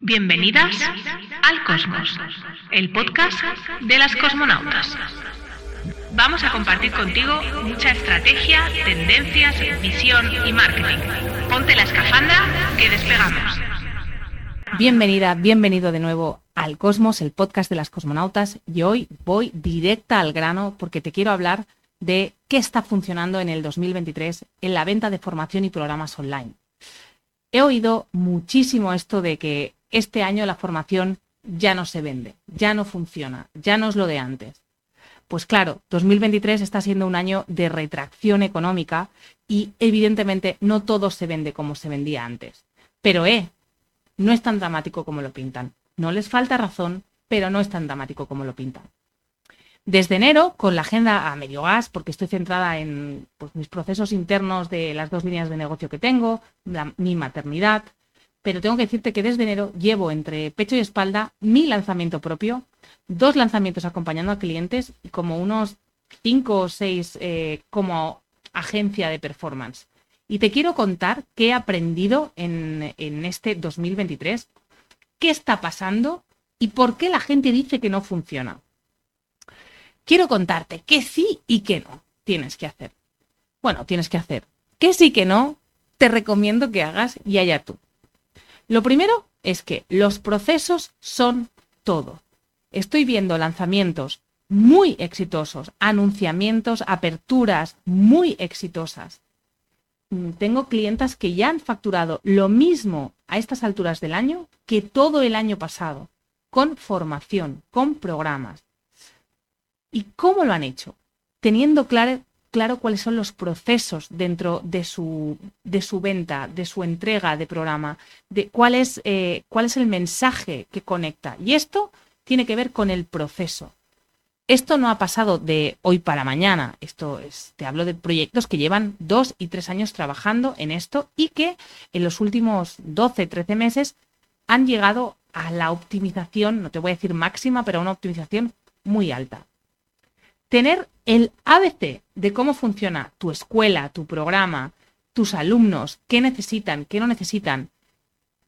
Bienvenidas al Cosmos, el podcast de las cosmonautas. Vamos a compartir contigo mucha estrategia, tendencias, visión y marketing. Ponte la escafandra que despegamos. Bienvenida, bienvenido de nuevo al Cosmos, el podcast de las cosmonautas. Y hoy voy directa al grano porque te quiero hablar de qué está funcionando en el 2023 en la venta de formación y programas online. He oído muchísimo esto de que este año la formación ya no se vende, ya no funciona, ya no es lo de antes. Pues claro, 2023 está siendo un año de retracción económica y evidentemente no todo se vende como se vendía antes. Pero eh, no es tan dramático como lo pintan. No les falta razón, pero no es tan dramático como lo pintan. Desde enero, con la agenda a medio gas, porque estoy centrada en pues, mis procesos internos de las dos líneas de negocio que tengo, mi maternidad, pero tengo que decirte que desde enero llevo entre pecho y espalda mi lanzamiento propio, dos lanzamientos acompañando a clientes y como unos cinco o seis eh, como agencia de performance. Y te quiero contar qué he aprendido en, en este 2023, qué está pasando y por qué la gente dice que no funciona. Quiero contarte qué sí y qué no tienes que hacer. Bueno, tienes que hacer. ¿Qué sí que no? Te recomiendo que hagas y allá tú. Lo primero es que los procesos son todo. Estoy viendo lanzamientos muy exitosos, anunciamientos, aperturas muy exitosas. Tengo clientas que ya han facturado lo mismo a estas alturas del año que todo el año pasado, con formación, con programas. ¿Y cómo lo han hecho? Teniendo claro, cuáles son los procesos dentro de su, de su venta, de su entrega de programa, de cuál es, eh, cuál es el mensaje que conecta. Y esto tiene que ver con el proceso. Esto no ha pasado de hoy para mañana. Esto es, te hablo de proyectos que llevan dos y tres años trabajando en esto y que en los últimos 12, 13 meses han llegado a la optimización, no te voy a decir máxima, pero a una optimización muy alta tener el ABC de cómo funciona tu escuela, tu programa, tus alumnos, qué necesitan, qué no necesitan,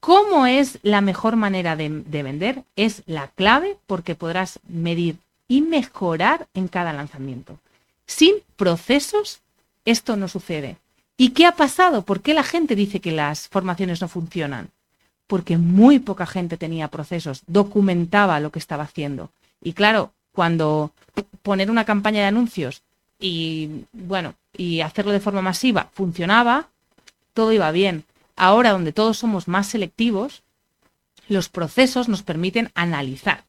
cómo es la mejor manera de, vender, es la clave porque podrás medir y mejorar en cada lanzamiento. Sin procesos, esto no sucede. ¿Y qué ha pasado? ¿Por qué la gente dice que las formaciones no funcionan? Porque muy poca gente tenía procesos, documentaba lo que estaba haciendo. Y claro, cuando poner una campaña de anuncios y bueno, y hacerlo de forma masiva funcionaba, todo iba bien. Ahora, donde todos somos más selectivos, los procesos nos permiten analizar.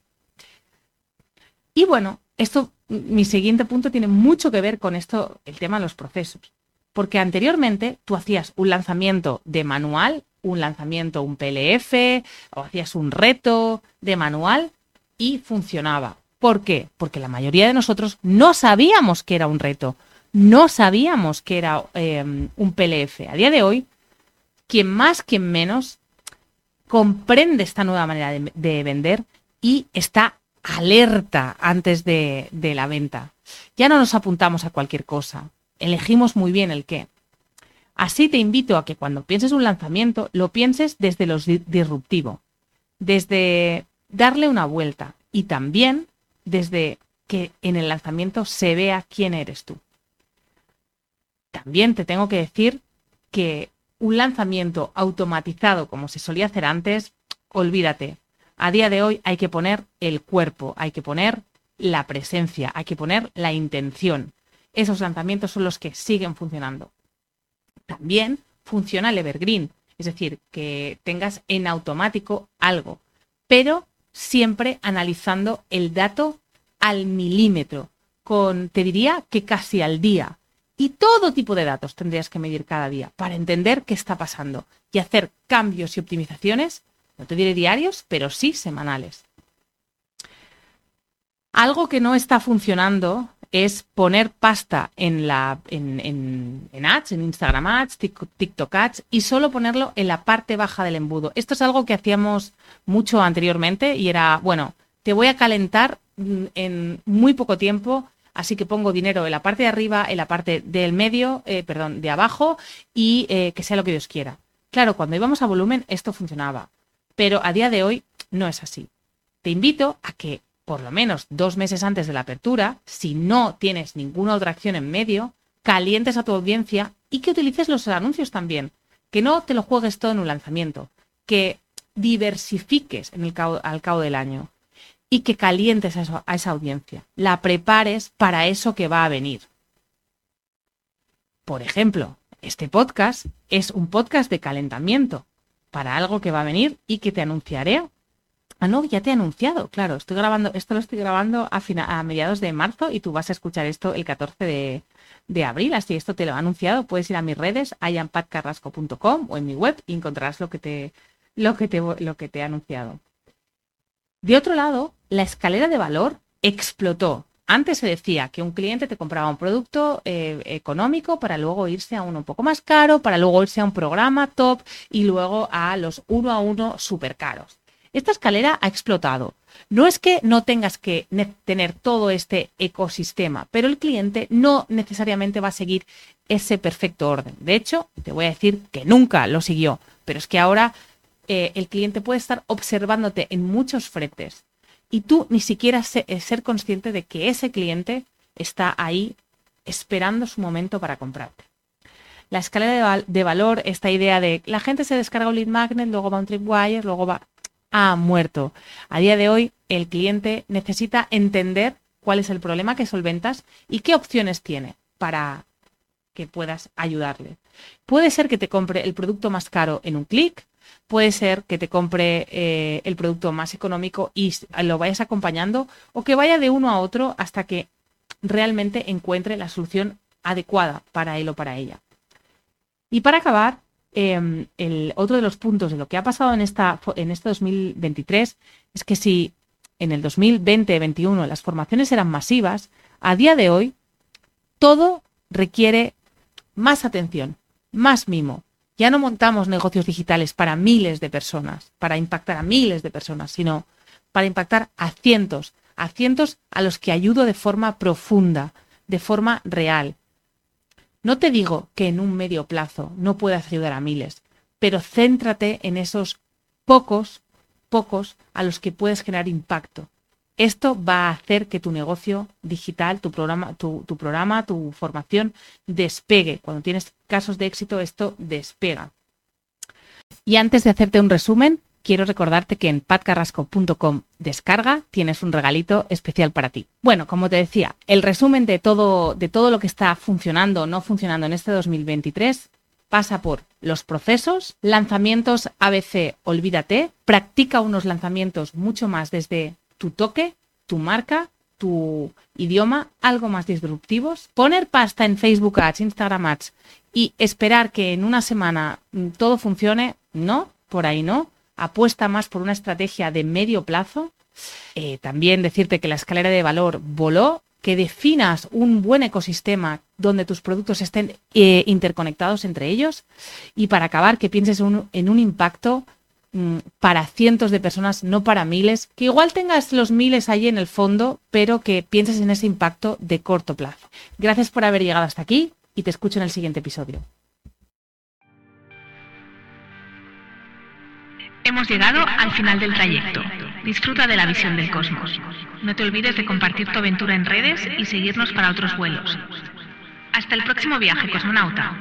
Y bueno, esto, mi siguiente punto tiene mucho que ver con esto, el tema de los procesos. Porque anteriormente tú hacías un lanzamiento de manual, un lanzamiento, un PLF, o hacías un reto de manual y funcionaba. ¿Por qué? Porque la mayoría de nosotros no sabíamos que era un reto, no sabíamos que era em, un PLF. A día de hoy, quien más, quien menos, comprende esta nueva manera de, vender y está alerta antes de, de la venta. Ya no nos apuntamos a cualquier cosa, elegimos muy bien el qué. Así te invito a que cuando pienses un lanzamiento, lo pienses desde lo disruptivo, desde darle una vuelta y también desde que en el lanzamiento se vea quién eres tú. También te tengo que decir que un lanzamiento automatizado como se solía hacer antes, olvídate. A día de hoy hay que poner el cuerpo, hay que poner la presencia, hay que poner la intención. Esos lanzamientos son los que siguen funcionando. También funciona el evergreen, es decir, que tengas en automático algo, pero siempre analizando el dato al milímetro, con, te diría que casi al día. Y todo tipo de datos tendrías que medir cada día para entender qué está pasando y hacer cambios y optimizaciones, no te diré diarios, pero sí semanales. Algo que no está funcionando es poner pasta en, la, en, en, en, ads, en Instagram ads, TikTok ads y solo ponerlo en la parte baja del embudo. Esto es algo que hacíamos mucho anteriormente y era, bueno, te voy a calentar mm, en muy poco tiempo, así que pongo dinero en la parte de arriba, en la parte del medio, eh, perdón, de abajo y eh, que sea lo que Dios quiera. Claro, cuando íbamos a volumen esto funcionaba, pero a día de hoy no es así. Te invito a que por lo menos dos meses antes de la apertura, si no tienes ninguna otra acción en medio, calientes a tu audiencia y que utilices los anuncios también. Que no te lo juegues todo en un lanzamiento, que diversifiques al cabo del año y que calientes a esa audiencia, la prepares para eso que va a venir. Por ejemplo, este podcast es un podcast de calentamiento para algo que va a venir y que te anunciaré. Ah, no, ya te he anunciado, claro, estoy grabando, esto lo estoy grabando a, a mediados de marzo y tú vas a escuchar esto el 14 de, abril, así esto te lo he anunciado, puedes ir a mis redes, ayanpatcarrasco.com o en mi web y encontrarás lo que te, lo que te, lo que te he anunciado. De otro lado, la escalera de valor explotó. Antes se decía que un cliente te compraba un producto eh, económico para luego irse a uno un poco más caro, para luego irse a un programa top y luego a los uno a uno súper caros. Esta escalera ha explotado. No es que no tengas que tener todo este ecosistema, pero el cliente no necesariamente va a seguir ese perfecto orden. De hecho, te voy a decir que nunca lo siguió, pero es que ahora eh, el cliente puede estar observándote en muchos frentes y tú ni siquiera eh, ser consciente de que ese cliente está ahí esperando su momento para comprarte. La escalera de, valor, esta idea de la gente se descarga un lead magnet, luego va un tripwire, luego va ha muerto. A día de hoy, el cliente necesita entender cuál es el problema que solventas y qué opciones tiene para que puedas ayudarle. Puede ser que te compre el producto más caro en un clic, puede ser que te compre eh, el producto más económico y lo vayas acompañando o que vaya de uno a otro hasta que realmente encuentre la solución adecuada para él o para ella. Y para acabar, Em, el otro de los puntos de lo que ha pasado en, esta, en este 2023 es que si en el 2020-2021 las formaciones eran masivas, a día de hoy todo requiere más atención, más mimo. Ya no montamos negocios digitales para miles de personas, para impactar a miles de personas, sino para impactar a cientos, a cientos a los que ayudo de forma profunda, de forma real, no te digo que en un medio plazo no puedas ayudar a miles, pero céntrate en esos pocos, pocos a los que puedes generar impacto. Esto va a hacer que tu negocio digital, tu programa, tu, tu programa, tu formación despegue. Cuando tienes casos de éxito, esto despega. Y antes de hacerte un resumen, quiero recordarte que en patcarrasco.com descarga tienes un regalito especial para ti. Bueno, como te decía, el resumen de todo, de todo lo que está funcionando o no funcionando en este 2023 pasa por los procesos, lanzamientos ABC, olvídate, practica unos lanzamientos mucho más desde tu toque, tu marca, tu idioma, algo más disruptivos, poner pasta en Facebook Ads, Instagram Ads y esperar que en una semana mm, todo funcione, no, por ahí no apuesta más por una estrategia de medio plazo. Eh, también decirte que la escalera de valor voló, que definas un buen ecosistema donde tus productos estén eh, interconectados entre ellos y para acabar que pienses en un impacto mm, para cientos de personas, no para miles, que igual tengas los miles allí en el fondo, pero que pienses en ese impacto de corto plazo. Gracias por haber llegado hasta aquí y te escucho en el siguiente episodio. Hemos llegado al final del trayecto. Disfruta de la visión del cosmos. No te olvides de compartir tu aventura en redes y seguirnos para otros vuelos. Hasta el próximo viaje, cosmonauta.